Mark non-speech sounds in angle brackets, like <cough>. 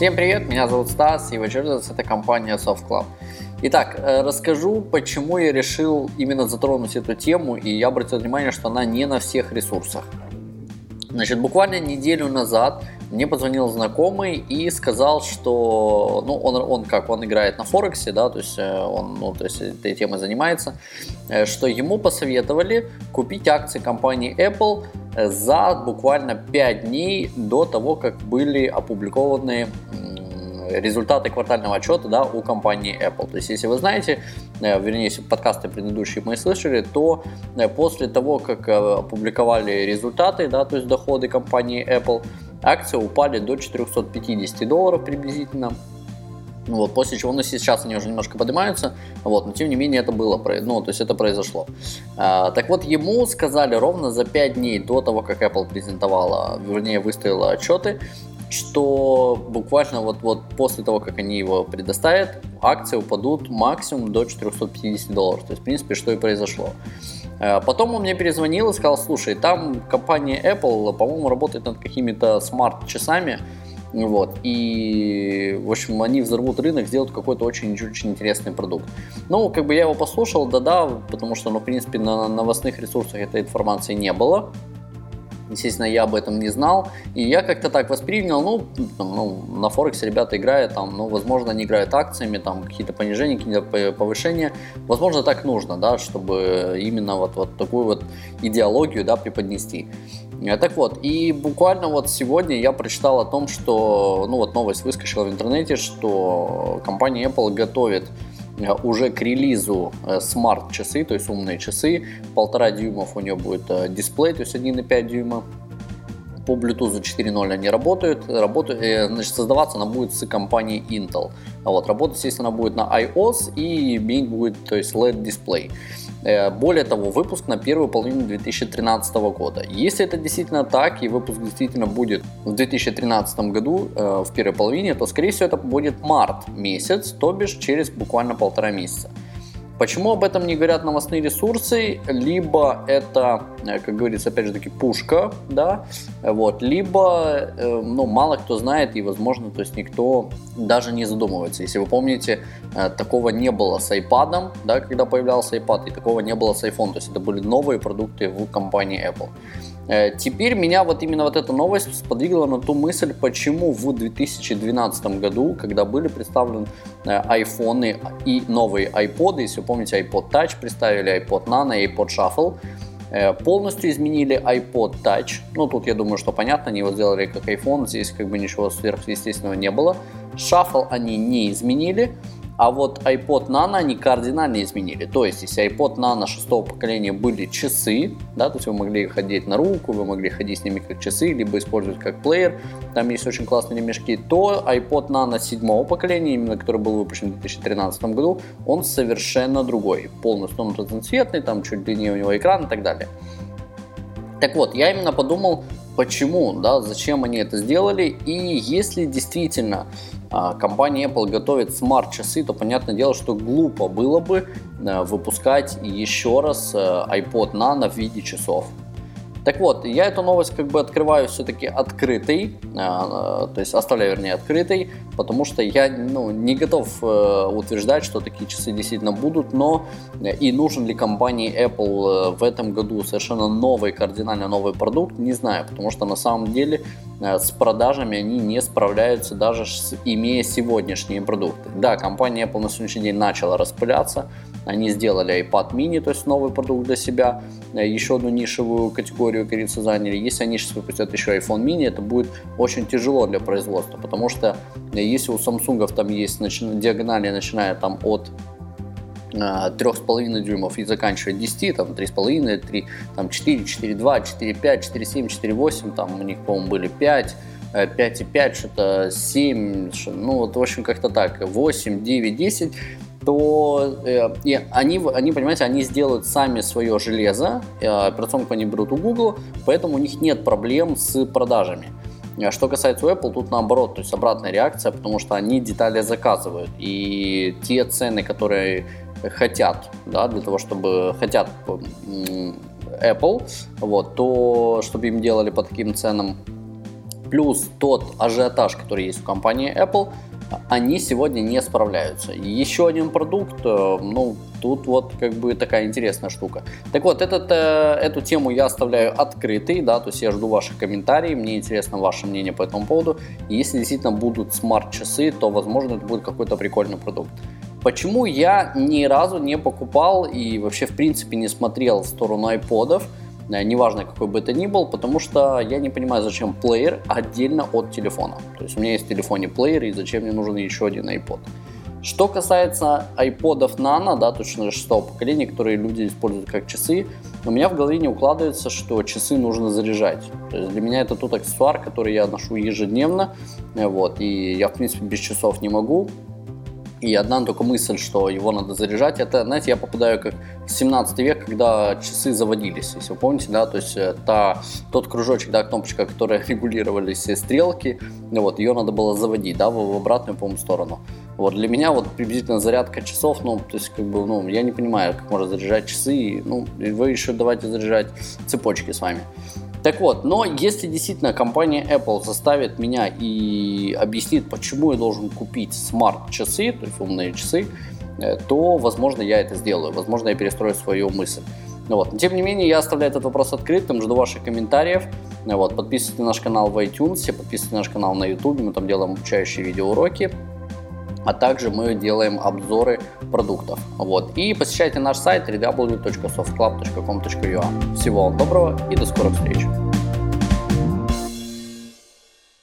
Всем привет, меня зовут Стас, и очередность это компания Soft Club. Итак, э, расскажу, почему я решил именно затронуть эту тему, и я обратил внимание, что она не на всех ресурсах. Значит, буквально неделю назад мне позвонил знакомый и сказал, что, ну, он, он как, он играет на Форексе, да, то есть э, он, ну, то есть этой темой занимается, э, что ему посоветовали купить акции компании Apple за буквально 5 дней до того, как были опубликованы результаты квартального отчета да, у компании Apple. То есть, если вы знаете, э, вернее, если подкасты предыдущие мы слышали, то э, после того, как э, опубликовали результаты, да, то есть доходы компании Apple, акции упали до 450 долларов приблизительно. Вот, после чего, ну, сейчас они уже немножко поднимаются, вот, но тем не менее это было, ну, то есть это произошло. А, так вот, ему сказали ровно за 5 дней до того, как Apple презентовала, вернее, выставила отчеты, что буквально вот, вот после того, как они его предоставят, акции упадут максимум до 450 долларов. То есть, в принципе, что и произошло. Э, потом он мне перезвонил и сказал, слушай, там компания Apple, по-моему, работает над какими-то смарт-часами, вот. И, в общем, они взорвут рынок, сделают какой-то очень-очень интересный продукт. Ну, как бы я его послушал, да-да, потому что, ну, в принципе, на новостных ресурсах этой информации не было. Естественно, я об этом не знал. И я как-то так воспринял, ну, там, ну на Форексе ребята играют, там, ну, возможно, они играют акциями, там, какие-то понижения, какие-то повышения. Возможно, так нужно, да, чтобы именно вот, вот такую вот идеологию, да, преподнести. Э, так вот, и буквально вот сегодня я прочитал о том, что, ну вот новость выскочила в интернете, что компания Apple готовит уже к релизу э, смарт-часы, то есть умные часы. Полтора дюймов у нее будет э, дисплей, то есть 1,5 дюйма. По Bluetooth 4.0 они работают. работают значит, создаваться она будет с компанией Intel. Вот, работать, естественно, она будет на iOS и Bing будет, то есть LED дисплей. Э, более того, выпуск на первую половину 2013 года. Если это действительно так, и выпуск действительно будет в 2013 году, э, в первой половине, то, скорее всего, это будет март месяц, то бишь через буквально полтора месяца. Почему об этом не говорят новостные ресурсы? Либо это, э, как говорится, опять же таки, пушка, да, вот, либо, э, ну, мало кто знает и, возможно, то есть никто даже не задумывается. Если вы помните, э, такого не было с iPad, да, когда появлялся iPad, и такого не было с iPhone, то есть это были новые продукты в компании Apple. Э, теперь меня вот именно вот эта новость сподвигла на ту мысль, почему в 2012 году, когда были представлены айфоны и новые iPod, если вы помните, iPod Touch представили, iPod Nano, iPod Shuffle, э, полностью изменили iPod Touch. Ну, тут я думаю, что понятно, они его сделали как iPhone, здесь как бы ничего сверхъестественного не было. Shuffle они не изменили, а вот iPod Nano они кардинально изменили. То есть, если iPod Nano шестого поколения были часы, да, то есть вы могли их одеть на руку, вы могли ходить с ними как часы, либо использовать как плеер, там есть очень классные ремешки, то iPod Nano седьмого поколения, именно который был выпущен в 2013 году, он совершенно другой. Полностью он разноцветный, там чуть длиннее у него экран и так далее. Так вот, я именно подумал, почему, да, зачем они это сделали, и если действительно а, компания Apple готовит смарт-часы, то понятное дело, что глупо было бы э, выпускать еще раз э, iPod Nano в виде часов. Так вот, я эту новость как бы открываю все-таки открытой, а, то есть оставляю, вернее, открытой, потому что я ну, не готов э, утверждать, что такие часы действительно будут, но э, и нужен ли компании Apple э, в этом году совершенно новый, кардинально новый продукт, не знаю, потому что на самом деле с продажами они не справляются даже имея сегодняшние продукты. Да, компания Apple на сегодняшний день начала распыляться, они сделали iPad mini, то есть новый продукт для себя, э, еще одну нишевую категорию, как заняли. Если они сейчас выпустят еще iPhone mini, это будет очень тяжело для производства, потому что э, если у Samsung там есть начи- диагонали, начиная там от 3,5 э, дюймов и заканчивая 10, там 3,5, 3, там 4, 4,2, 4,5, 4,7, 4,8, там у них, по-моему, были 5, 5,5, что-то 7, ну вот, в общем, как-то так, 8, 9, 10, то э, и они, они, понимаете, они сделают сами свое железо, э, операционку они берут у Google, поэтому у них нет проблем с продажами. А что касается Apple, тут наоборот, то есть обратная реакция, потому что они детали заказывают. И те цены, которые хотят, да, для того, чтобы хотят Apple, вот, то чтобы им делали по таким ценам, плюс тот ажиотаж, который есть в компании Apple, они сегодня не справляются. еще один продукт, э, ну, тут вот как бы такая интересная штука. Так вот, этот, э, эту тему я оставляю открытой, да, то есть я жду ваших комментариев, мне интересно ваше мнение по этому поводу. И если действительно будут смарт-часы, то, возможно, это будет какой-то прикольный продукт. Почему я ни разу не покупал и вообще, в принципе, не смотрел в сторону айподов, неважно какой бы это ни был, потому что я не понимаю, зачем плеер отдельно от телефона. То есть у меня есть в телефоне плеер, и зачем мне нужен еще один iPod. Что касается iPodов Nano, да, точно шестого поколения, которые люди используют как часы, у меня в голове не укладывается, что часы нужно заряжать. То есть для меня это тот аксессуар, который я ношу ежедневно, вот, и я, в принципе, без часов не могу. И одна только мысль, что его надо заряжать, это, знаете, я попадаю как в 17 век, когда часы заводились, если вы помните, да, то есть э, та, тот кружочек, да, кнопочка, которая <laughs> регулировали все стрелки, вот, ее надо было заводить, да, в, в обратную, по-моему, сторону. Вот, для меня вот приблизительно зарядка часов, ну, то есть, как бы, ну, я не понимаю, как можно заряжать часы, ну, вы еще давайте заряжать цепочки с вами. Так вот, но если действительно компания Apple заставит меня и объяснит, почему я должен купить смарт-часы, то есть умные часы, э, то, возможно, я это сделаю. Возможно, я перестрою свою мысль. Ну вот. Но, тем не менее, я оставляю этот вопрос открытым, жду ваших комментариев. Ну вот. Подписывайтесь на наш канал в iTunes, подписывайтесь на наш канал на YouTube, мы там делаем обучающие видеоуроки а также мы делаем обзоры продуктов. Вот. И посещайте наш сайт www.softclub.com.ua. Всего вам доброго и до скорых встреч!